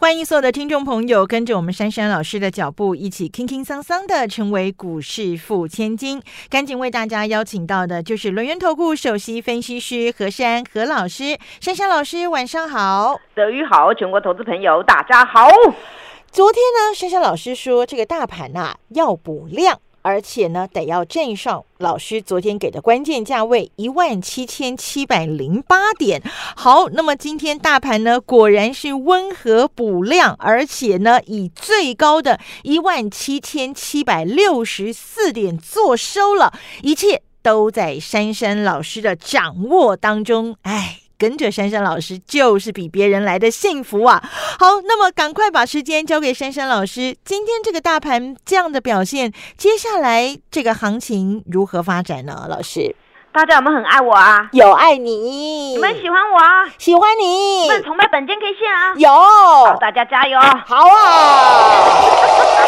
欢迎所有的听众朋友跟着我们珊珊老师的脚步，一起轻轻桑桑的成为股市富千金。赶紧为大家邀请到的就是轮源投顾首席分析师何珊何老师，珊珊老师晚上好，德宇好，全国投资朋友大家好。昨天呢，珊珊老师说这个大盘呐、要补量。而且呢，得要站上老师昨天给的关键价位一万七千七百零八点。好，那么今天大盘呢，果然是温和补量，而且呢，以最高的一万七千七百六十四点做收了，一切都在珊珊老师的掌握当中。哎。跟着珊珊老师就是比别人来的幸福啊！好，那么赶快把时间交给珊珊老师。今天这个大盘这样的表现，接下来这个行情如何发展呢？老师，大家有没有很爱我啊？有爱你，你们喜欢我啊？喜欢你，你们崇拜本间 K 线啊？有，好，大家加油！好啊！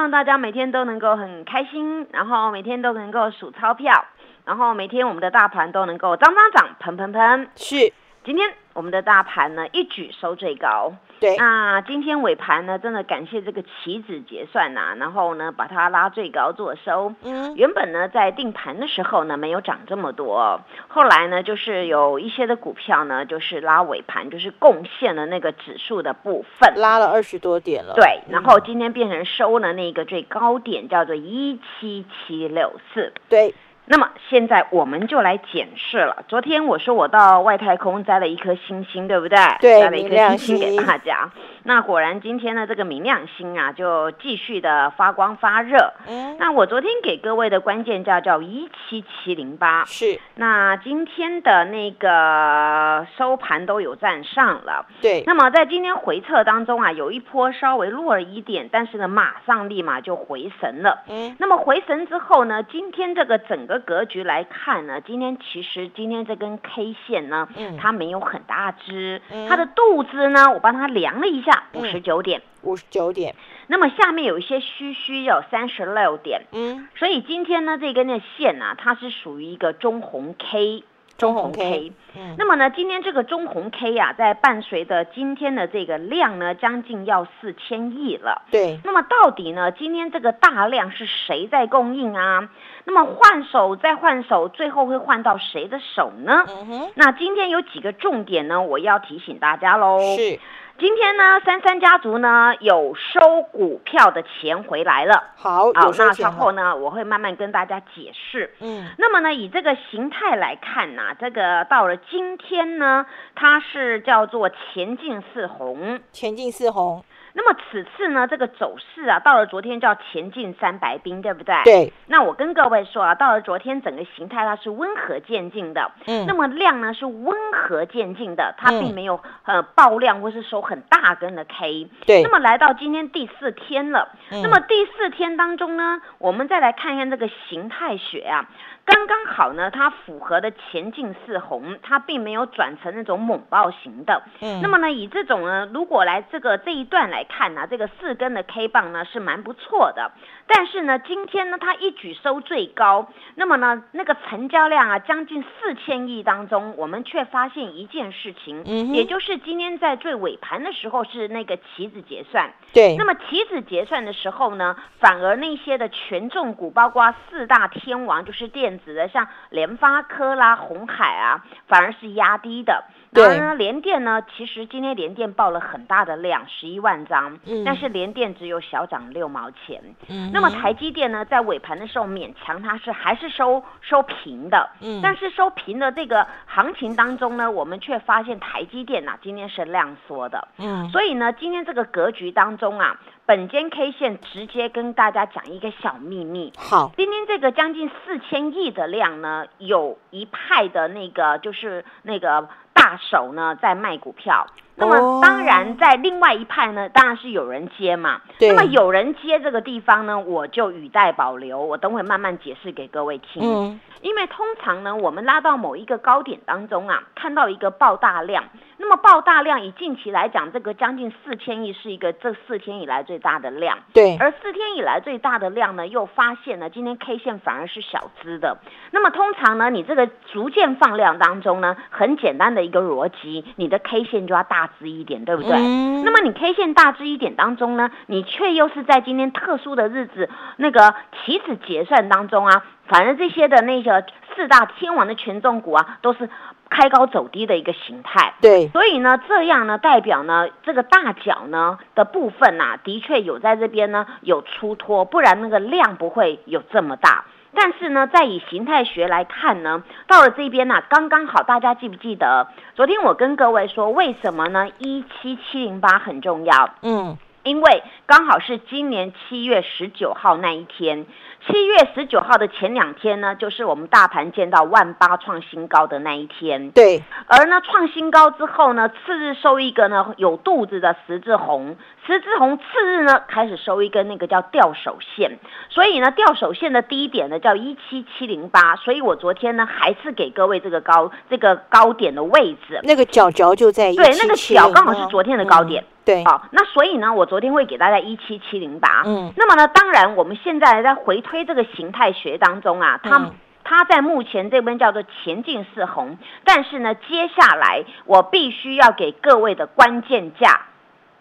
希望大家每天都能够很开心，然后每天都能够数钞票。然后每天我们的大盘都能够涨涨涨，喷喷喷。是，今天我们的大盘呢一举收最高。对，那今天尾盘呢，真的感谢这个期指结算呐，然后呢把它拉最高做收。嗯，原本呢在定盘的时候呢没有涨这么多，后来呢就是有一些的股票呢就是拉尾盘，就是贡献了那个指数的部分，拉了二十多点了。对，然后今天变成收了那个最高点，叫做一七七六四。对。那么现在我们就来检视了。昨天我说我到外太空摘了一颗星星，对不对？对，摘了一颗星星给大家。那果然今天呢这个明亮星啊，就继续的发光发热。嗯。那我昨天给各位的关键价叫一七七零八。是。那今天的那个收盘都有站上了。对。那么在今天回撤当中啊，有一波稍微弱了一点，但是呢，马上立马就回神了。嗯。那么回神之后呢，今天这个整个。格局来看呢，今天其实今天这根 K 线呢，嗯它没有很大支，它的肚子呢，我帮它量了一下，五十九点，五十九点。那么下面有一些虚虚有三十六点，嗯，所以今天呢这根的线呢，它是属于一个中红 K。中红 K，嗯，那么呢，今天这个中红 K 啊，在伴随着今天的这个量呢，将近要四千亿了。对，那么到底呢，今天这个大量是谁在供应啊？那么换手再换手，最后会换到谁的手呢？嗯哼，那今天有几个重点呢？我要提醒大家喽。是。今天呢，三三家族呢有收股票的钱回来了。好，好，那稍后呢，我会慢慢跟大家解释。嗯，那么呢，以这个形态来看呢，这个到了今天呢，它是叫做前进四红，前进四红。那么此次呢，这个走势啊，到了昨天叫前进三白兵，对不对？对。那我跟各位说啊，到了昨天整个形态它是温和渐进的，嗯。那么量呢是温和渐进的，它并没有呃爆量或是收很大根的 K。对。那么来到今天第四天了，那么第四天当中呢，我们再来看一看这个形态学啊。刚刚好呢，它符合的前进是红，它并没有转成那种猛爆型的。嗯，那么呢，以这种呢，如果来这个这一段来看呢，这个四根的 K 棒呢是蛮不错的。但是呢，今天呢，它一举收最高，那么呢，那个成交量啊，将近四千亿当中，我们却发现一件事情，嗯，也就是今天在最尾盘的时候是那个棋子结算。对。那么棋子结算的时候呢，反而那些的权重股，包括四大天王，就是电。子的像联发科啦、红海啊，反而是压低的。然后呢，联电呢，其实今天联电报了很大的量，十一万张，但是联电只有小涨六毛钱。嗯，那么台积电呢，在尾盘的时候勉强它是还是收收平的。嗯，但是收平的这个行情当中呢，我们却发现台积电呐，今天是量缩的。嗯，所以呢，今天这个格局当中啊。本间 K 线直接跟大家讲一个小秘密。好，今天这个将近四千亿亿的量呢，有一派的那个就是那个大手呢在卖股票。那么当然，在另外一派呢，当然是有人接嘛。那么有人接这个地方呢，我就语带保留，我等会慢慢解释给各位听。嗯，因为通常呢，我们拉到某一个高点当中啊，看到一个爆大量。那么爆大量，以近期来讲，这个将近四千亿是一个这四天以来最大的量。对。而四天以来最大的量呢，又发现了今天 K 线反而是小资的。那么通常呢，你这个逐渐放量当中呢，很简单的一个逻辑，你的 K 线就要大支一点，对不对？嗯。那么你 K 线大支一点当中呢，你却又是在今天特殊的日子，那个起止结算当中啊，反正这些的那个四大天王的权重股啊，都是。开高走低的一个形态，对，所以呢，这样呢，代表呢，这个大脚呢的部分呐，的确有在这边呢有出脱，不然那个量不会有这么大。但是呢，在以形态学来看呢，到了这边呢，刚刚好，大家记不记得？昨天我跟各位说，为什么呢？一七七零八很重要，嗯，因为刚好是今年七月十九号那一天。七月十九号的前两天呢，就是我们大盘见到万八创新高的那一天。对，而呢创新高之后呢，次日收一个呢有肚子的十字红，十字红次日呢开始收一根那个叫吊手线，所以呢吊手线的低点呢叫一七七零八，所以我昨天呢还是给各位这个高这个高点的位置，那个角角就在对，那个角刚好是昨天的高点。对，好，那所以呢，我昨天会给大家一七七零八，嗯，那么呢，当然我们现在在回推这个形态学当中啊，它它在目前这边叫做前进是红，但是呢，接下来我必须要给各位的关键价，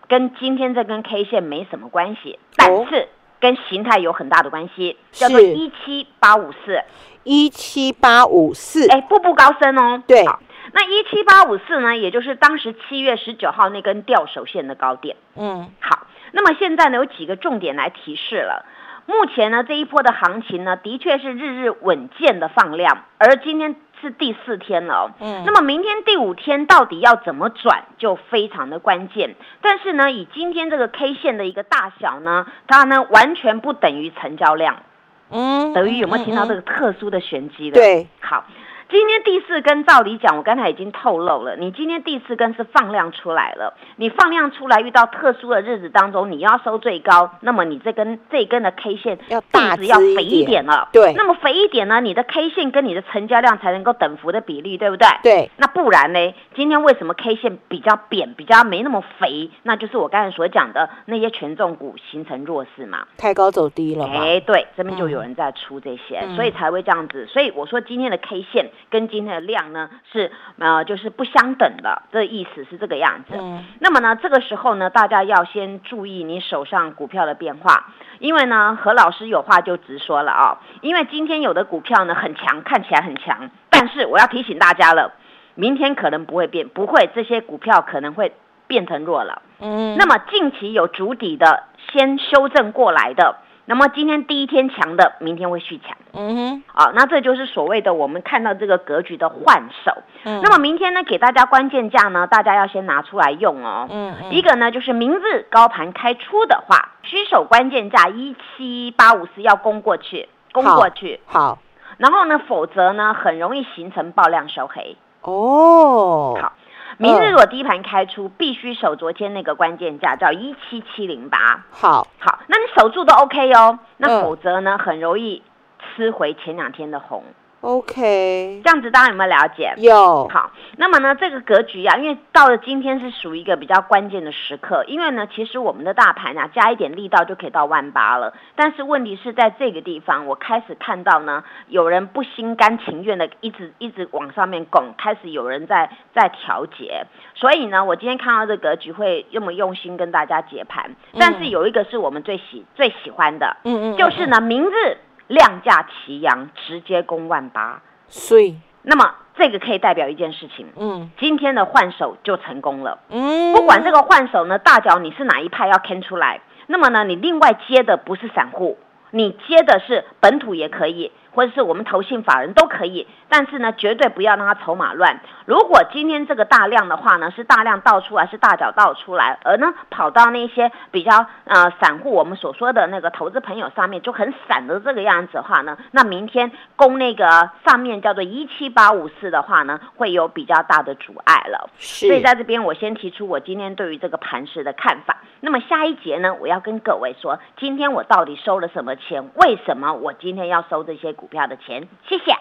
跟今天这根 K 线没什么关系，但是跟形态有很大的关系，叫做一七八五四，一七八五四，哎，步步高升哦，对。那一七八五四呢，也就是当时七月十九号那根吊手线的高点。嗯，好。那么现在呢，有几个重点来提示了。目前呢，这一波的行情呢，的确是日日稳健的放量，而今天是第四天了。嗯，那么明天第五天到底要怎么转，就非常的关键。但是呢，以今天这个 K 线的一个大小呢，它呢完全不等于成交量。嗯，等于有没有听到这个特殊的玄机的？对，好。今天第四根，照理讲，我刚才已经透露了。你今天第四根是放量出来了，你放量出来，遇到特殊的日子当中，你要收最高，那么你这根这根的 K 线要大要肥一点了。对，那么肥一点呢，你的 K 线跟你的成交量才能够等幅的比例，对不对？对。那不然呢？今天为什么 K 线比较扁，比较没那么肥？那就是我刚才所讲的那些权重股形成弱势嘛，太高走低了。哎，对，这边就有人在出这些，所以才会这样子。所以我说今天的 K 线。跟今天的量呢是呃就是不相等的，这意思是这个样子。嗯，那么呢这个时候呢，大家要先注意你手上股票的变化，因为呢何老师有话就直说了啊，因为今天有的股票呢很强，看起来很强，但是我要提醒大家了，明天可能不会变，不会这些股票可能会变成弱了。嗯，那么近期有主底的，先修正过来的。那么今天第一天强的，明天会续强。嗯哼，啊，那这就是所谓的我们看到这个格局的换手。嗯，那么明天呢，给大家关键价呢，大家要先拿出来用哦。嗯，一个呢就是明日高盘开出的话，需手关键价一七八五四要攻过去，攻过去。好，然后呢，否则呢，很容易形成爆量收黑。哦，好。明日如果低盘开出，必须守昨天那个关键价，叫一七七零八。好，好，那你守住都 OK 哦。那否则呢，很容易吃回前两天的红。OK，这样子大家有没有了解？有。好，那么呢，这个格局啊，因为到了今天是属于一个比较关键的时刻，因为呢，其实我们的大盘啊，加一点力道就可以到万八了。但是问题是在这个地方，我开始看到呢，有人不心甘情愿的一直一直往上面拱，开始有人在在调节。所以呢，我今天看到这格局会这么用心跟大家解盘。但是有一个是我们最喜最喜欢的，嗯嗯，就是呢，明日。量价齐扬，直接攻万八，所以那么这个可以代表一件事情，嗯，今天的换手就成功了，嗯，不管这个换手呢，大脚你是哪一派要看出来，那么呢，你另外接的不是散户，你接的是本土也可以。或者是我们投信法人都可以，但是呢，绝对不要让它筹码乱。如果今天这个大量的话呢，是大量倒出来，是大脚倒出来，而呢跑到那些比较呃散户，我们所说的那个投资朋友上面就很散的这个样子的话呢，那明天攻那个上面叫做一七八五四的话呢，会有比较大的阻碍了。所以在这边我先提出我今天对于这个盘势的看法。那么下一节呢，我要跟各位说，今天我到底收了什么钱？为什么我今天要收这些股票的钱？谢谢。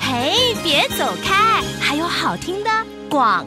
嘿，别走开，还有好听的广。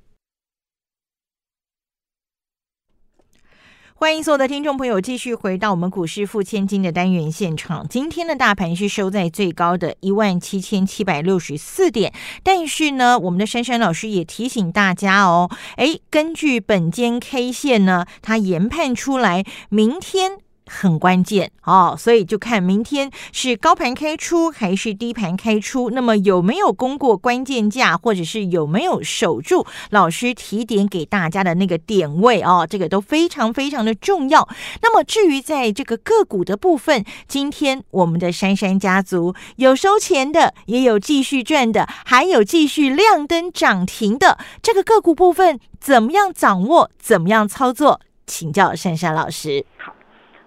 欢迎所有的听众朋友继续回到我们股市付千金的单元现场。今天的大盘是收在最高的一万七千七百六十四点，但是呢，我们的珊珊老师也提醒大家哦，哎，根据本间 K 线呢，它研判出来明天。很关键哦，所以就看明天是高盘开出还是低盘开出，那么有没有攻过关键价，或者是有没有守住老师提点给大家的那个点位哦，这个都非常非常的重要。那么至于在这个个股的部分，今天我们的珊珊家族有收钱的，也有继续赚的，还有继续亮灯涨停的这个个股部分，怎么样掌握，怎么样操作，请教珊珊老师。好。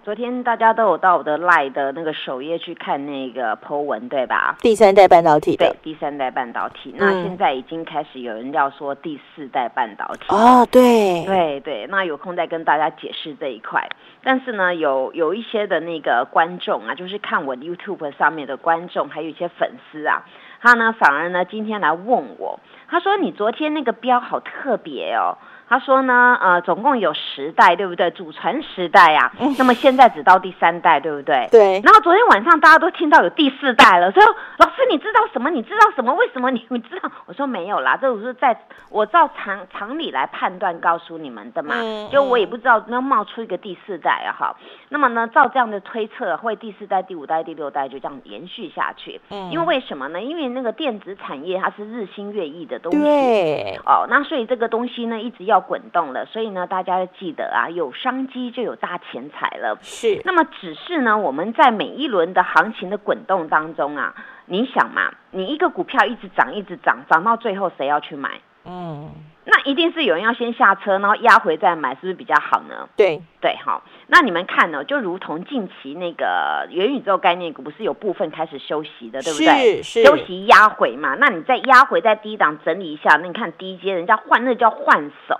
昨天大家都有到我的 Line 的那个首页去看那个 Po 文，对吧？第三代半导体对，第三代半导体。那现在已经开始有人要说第四代半导体。哦，对，对对。那有空再跟大家解释这一块。但是呢，有有一些的那个观众啊，就是看我 YouTube 上面的观众，还有一些粉丝啊，他呢反而呢今天来问我，他说你昨天那个标好特别哦。他说呢，呃，总共有十代，对不对？祖传十代呀，那么现在只到第三代，对不对？对。然后昨天晚上大家都听到有第四代了，所以老师你知道什么？你知道什么？为什么你你知道？我说没有啦，这我是在我照常常理来判断告诉你们的嘛，就我也不知道能冒出一个第四代啊，哈。那么呢，照这样的推测，会第四代、第五代、第六代就这样延续下去。嗯。因为为什么呢？因为那个电子产业它是日新月异的东西。对。哦，那所以这个东西呢，一直要。要滚动了，所以呢，大家要记得啊，有商机就有大钱财了。是，那么只是呢，我们在每一轮的行情的滚动当中啊，你想嘛，你一个股票一直涨，一直涨，涨到最后谁要去买？嗯，那一定是有人要先下车，然后压回再买，是不是比较好呢？对对，好。那你们看呢，就如同近期那个元宇宙概念股，不是有部分开始休息的，对不对？是是，休息压回嘛。那你再压回，在低档整理一下，那你看低阶人家换，那叫换手。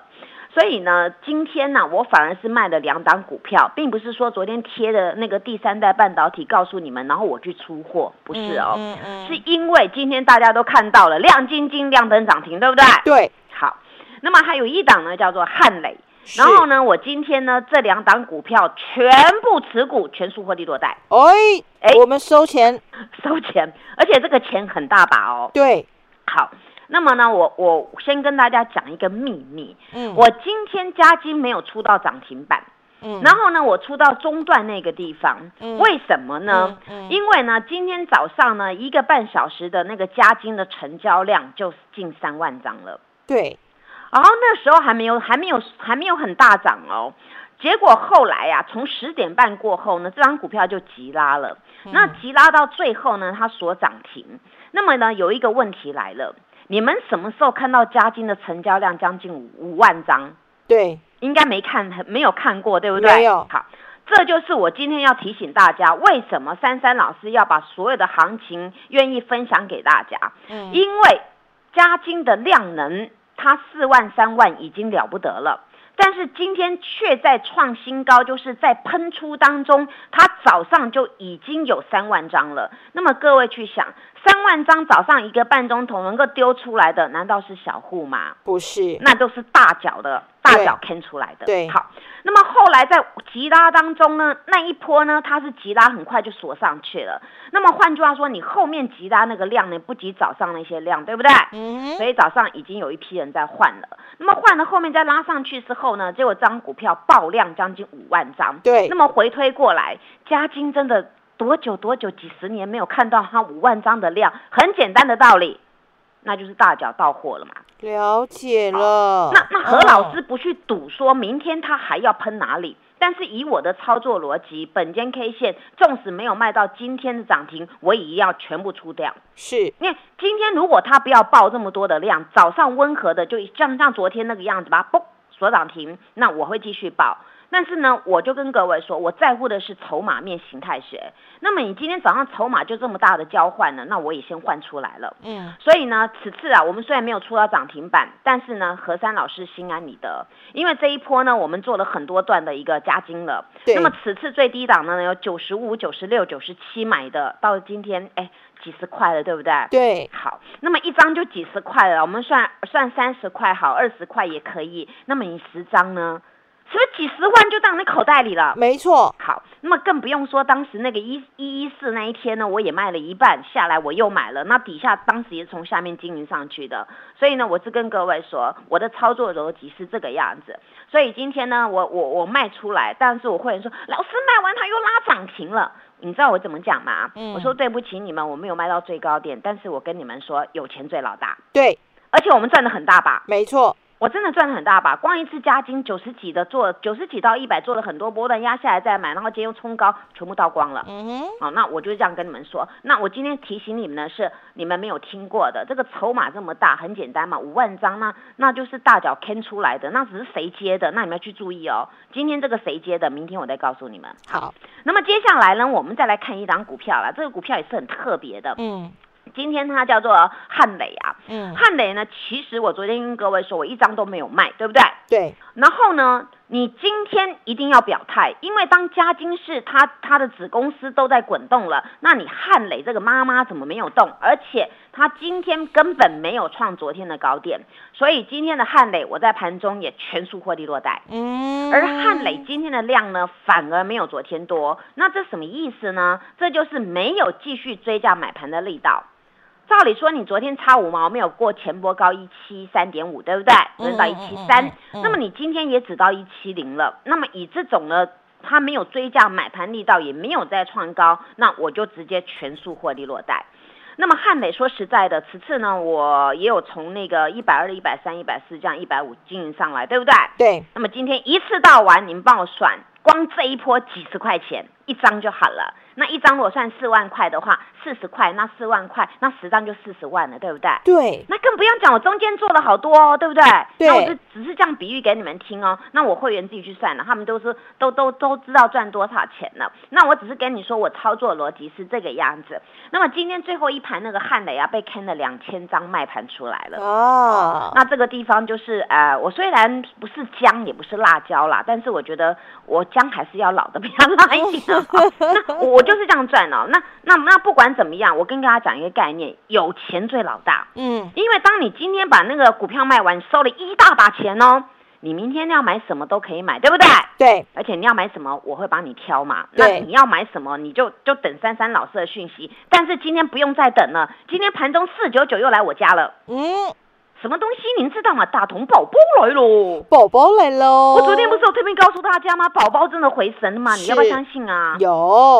所以呢，今天呢，我反而是卖了两档股票，并不是说昨天贴的那个第三代半导体告诉你们，然后我去出货，不是哦，是因为今天大家都看到了亮晶晶、亮灯涨停，对不对？对，好，那么还有一档呢，叫做汉磊，然后呢，我今天呢这两档股票全部持股，全数获利落袋。哎哎，我们收钱，收钱，而且这个钱很大把哦。对，好。那么呢，我我先跟大家讲一个秘密。嗯，我今天加金没有出到涨停板。嗯，然后呢，我出到中段那个地方。嗯，为什么呢？嗯，因为呢，今天早上呢，一个半小时的那个加金的成交量就近三万张了。对，然后那时候还没有还没有还没有很大涨哦。结果后来呀，从十点半过后呢，这张股票就急拉了。那急拉到最后呢，它所涨停。那么呢，有一个问题来了。你们什么时候看到嘉金的成交量将近五五万张？对，应该没看，没有看过，对不对？没有。好，这就是我今天要提醒大家，为什么珊珊老师要把所有的行情愿意分享给大家？嗯，因为嘉金的量能，它四万三万已经了不得了。但是今天却在创新高，就是在喷出当中，它早上就已经有三万张了。那么各位去想，三万张早上一个半钟头能够丢出来的，难道是小户吗？不是，那都是大脚的。大脚坑出来的，对，好。那么后来在急拉当中呢，那一波呢，它是急拉很快就锁上去了。那么换句话说，你后面急拉那个量呢，不及早上那些量，对不对？嗯。所以早上已经有一批人在换了。那么换了后面再拉上去之后呢，结果这张股票爆量将近五万张。对。那么回推过来，加金真的多久多久几十年没有看到它五万张的量？很简单的道理。那就是大脚到货了嘛？了解了。那那何老师不去赌，说明天他还要喷哪里？但是以我的操作逻辑，本间 K 线纵使没有卖到今天的涨停，我也要全部出掉。是，因为今天如果他不要爆这么多的量，早上温和的就像像昨天那个样子吧，嘣锁涨停，那我会继续爆。但是呢，我就跟各位说，我在乎的是筹码面形态学。那么你今天早上筹码就这么大的交换呢，那我也先换出来了。嗯，所以呢，此次啊，我们虽然没有出到涨停板，但是呢，何山老师心安理得，因为这一波呢，我们做了很多段的一个加金了。对。那么此次最低档呢，有九十五、九十六、九十七买的，到今天哎几十块了，对不对？对。好，那么一张就几十块了，我们算算三十块好，二十块也可以。那么你十张呢？是不是几十万就到你口袋里了？没错。好，那么更不用说当时那个一一一四那一天呢，我也卖了一半下来，我又买了。那底下当时也是从下面经营上去的，所以呢，我是跟各位说，我的操作逻辑是这个样子。所以今天呢，我我我卖出来，但是我会员说，老师卖完他又拉涨停了，你知道我怎么讲吗？嗯。我说对不起你们，我没有卖到最高点，但是我跟你们说，有钱最老大。对。而且我们赚的很大吧？没错。我真的赚了很大吧？光一次加金九十几的做九十几到一百做了很多波段压下来再买，然后今天又冲高，全部倒光了。嗯哼，好，那我就这样跟你们说。那我今天提醒你们的是，你们没有听过的，这个筹码这么大，很简单嘛，五万张那那就是大脚坑出来的，那只是谁接的，那你们要去注意哦。今天这个谁接的，明天我再告诉你们。好，那么接下来呢，我们再来看一档股票啦，这个股票也是很特别的。嗯。今天它叫做汉磊啊，嗯，汉磊呢，其实我昨天跟各位说，我一张都没有卖，对不对？对。然后呢，你今天一定要表态，因为当嘉金是它它的子公司都在滚动了，那你汉磊这个妈妈怎么没有动？而且它今天根本没有创昨天的高点，所以今天的汉磊我在盘中也全数获利落袋。嗯。而汉磊今天的量呢，反而没有昨天多，那这什么意思呢？这就是没有继续追价买盘的力道。照理说，你昨天差五毛没有过前波高一七三点五，对不对？只到一七三，那么你今天也只到一七零了。那么以这种呢，它没有追价买盘力道，也没有再创高，那我就直接全数获利落袋。那么汉磊说实在的，此次呢，我也有从那个一百二、一百三、一百四这样一百五经营上来，对不对？对。那么今天一次到完，你们帮我算，光这一波几十块钱一张就好了。那一张如果算四万块的话，四十块，那四万块，那十张就四十万了，对不对？对。那更不用讲，我中间做了好多哦，对不对？对。那我是只是这样比喻给你们听哦。那我会员自己去算了，他们都是都都都知道赚多少钱了。那我只是跟你说，我操作逻辑是这个样子。那么今天最后一盘那个汉雷啊，被坑了两千张卖盘出来了。哦。那这个地方就是呃，我虽然不是姜，也不是辣椒啦，但是我觉得我姜还是要老的比较辣一点。那我。就是这样赚哦，那那那不管怎么样，我跟大家讲一个概念，有钱最老大。嗯，因为当你今天把那个股票卖完，收了一大把钱哦，你明天要买什么都可以买，对不对？对，而且你要买什么，我会帮你挑嘛。那你要买什么，你就就等珊珊老师的讯息。但是今天不用再等了，今天盘中四九九又来我家了。嗯。什么东西您知道吗？大同宝宝来喽！宝宝来喽！我昨天不是有特别告诉大家吗？宝宝真的回神了吗？你要不要相信啊？有，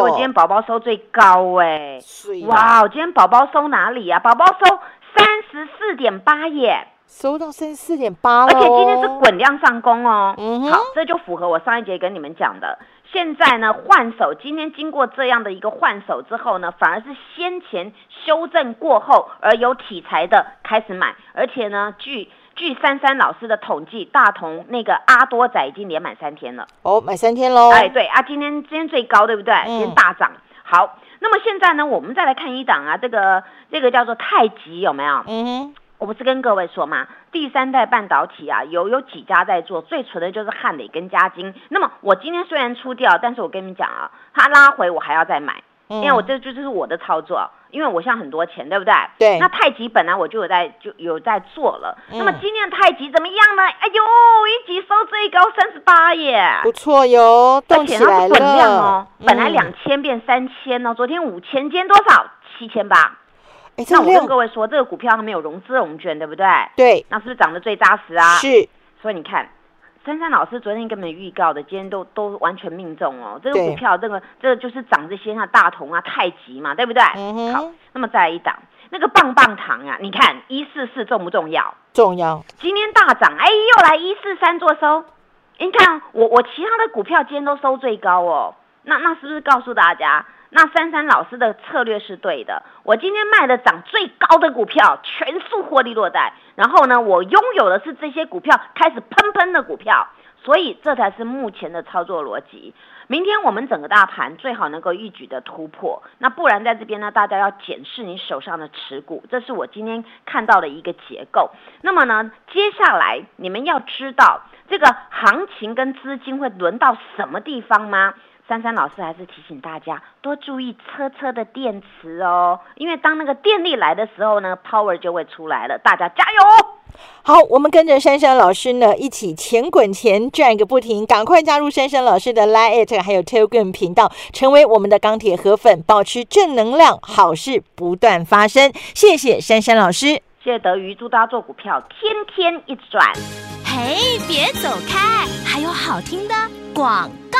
我今天宝宝收最高哎！哇，今天宝宝收哪里呀？宝宝收三十四点八耶！收到三十四点八而且今天是滚量上攻哦。嗯好，这就符合我上一节跟你们讲的。现在呢，换手，今天经过这样的一个换手之后呢，反而是先前修正过后而有题材的开始买，而且呢，据据珊珊老师的统计，大同那个阿多仔已经连买三天了。哦，买三天喽。哎，对啊，今天今天最高，对不对？今天大涨。好，那么现在呢，我们再来看一档啊，这个这个叫做太极有没有？嗯哼。我不是跟各位说嘛，第三代半导体啊，有有几家在做，最纯的就是汉磊跟嘉金。那么我今天虽然出掉，但是我跟你们讲啊，它拉回我还要再买，因为我这就是我的操作，因为我现在很多钱，对不对？对。那太极本来我就有在就有在做了，那么今天太极怎么样呢？哎呦，一级收最高三十八耶，不错哟，动起来了。量哦，本来两千变三千哦，昨天五千，今天多少？七千八。那我跟各位说，这个股票它没有融资融券，对不对？对。那是不是涨得最扎实啊？是。所以你看，珊珊老师昨天根本预告的，今天都都完全命中哦。这个股票，这个这个就是涨这些像大同啊、太极嘛，对不对？嗯好，那么再来一档，那个棒棒糖啊，你看一四四重不重要？重要。今天大涨，哎，又来一四三做收。你看我我其他的股票今天都收最高哦。那那是不是告诉大家？那珊珊老师的策略是对的，我今天卖的涨最高的股票，全数获利落袋。然后呢，我拥有的是这些股票开始喷喷的股票，所以这才是目前的操作逻辑。明天我们整个大盘最好能够一举的突破，那不然在这边呢，大家要检视你手上的持股，这是我今天看到的一个结构。那么呢，接下来你们要知道这个行情跟资金会轮到什么地方吗？珊珊老师还是提醒大家多注意车车的电池哦，因为当那个电力来的时候呢，power 就会出来了，大家加油！好，我们跟着珊珊老师呢一起钱滚钱赚个不停，赶快加入珊珊老师的 Line 还有 Telegram 频道，成为我们的钢铁河粉，保持正能量，好事不断发生。谢谢珊珊老师，谢谢德瑜，祝大家做股票天天一转。嘿，别走开，还有好听的广告。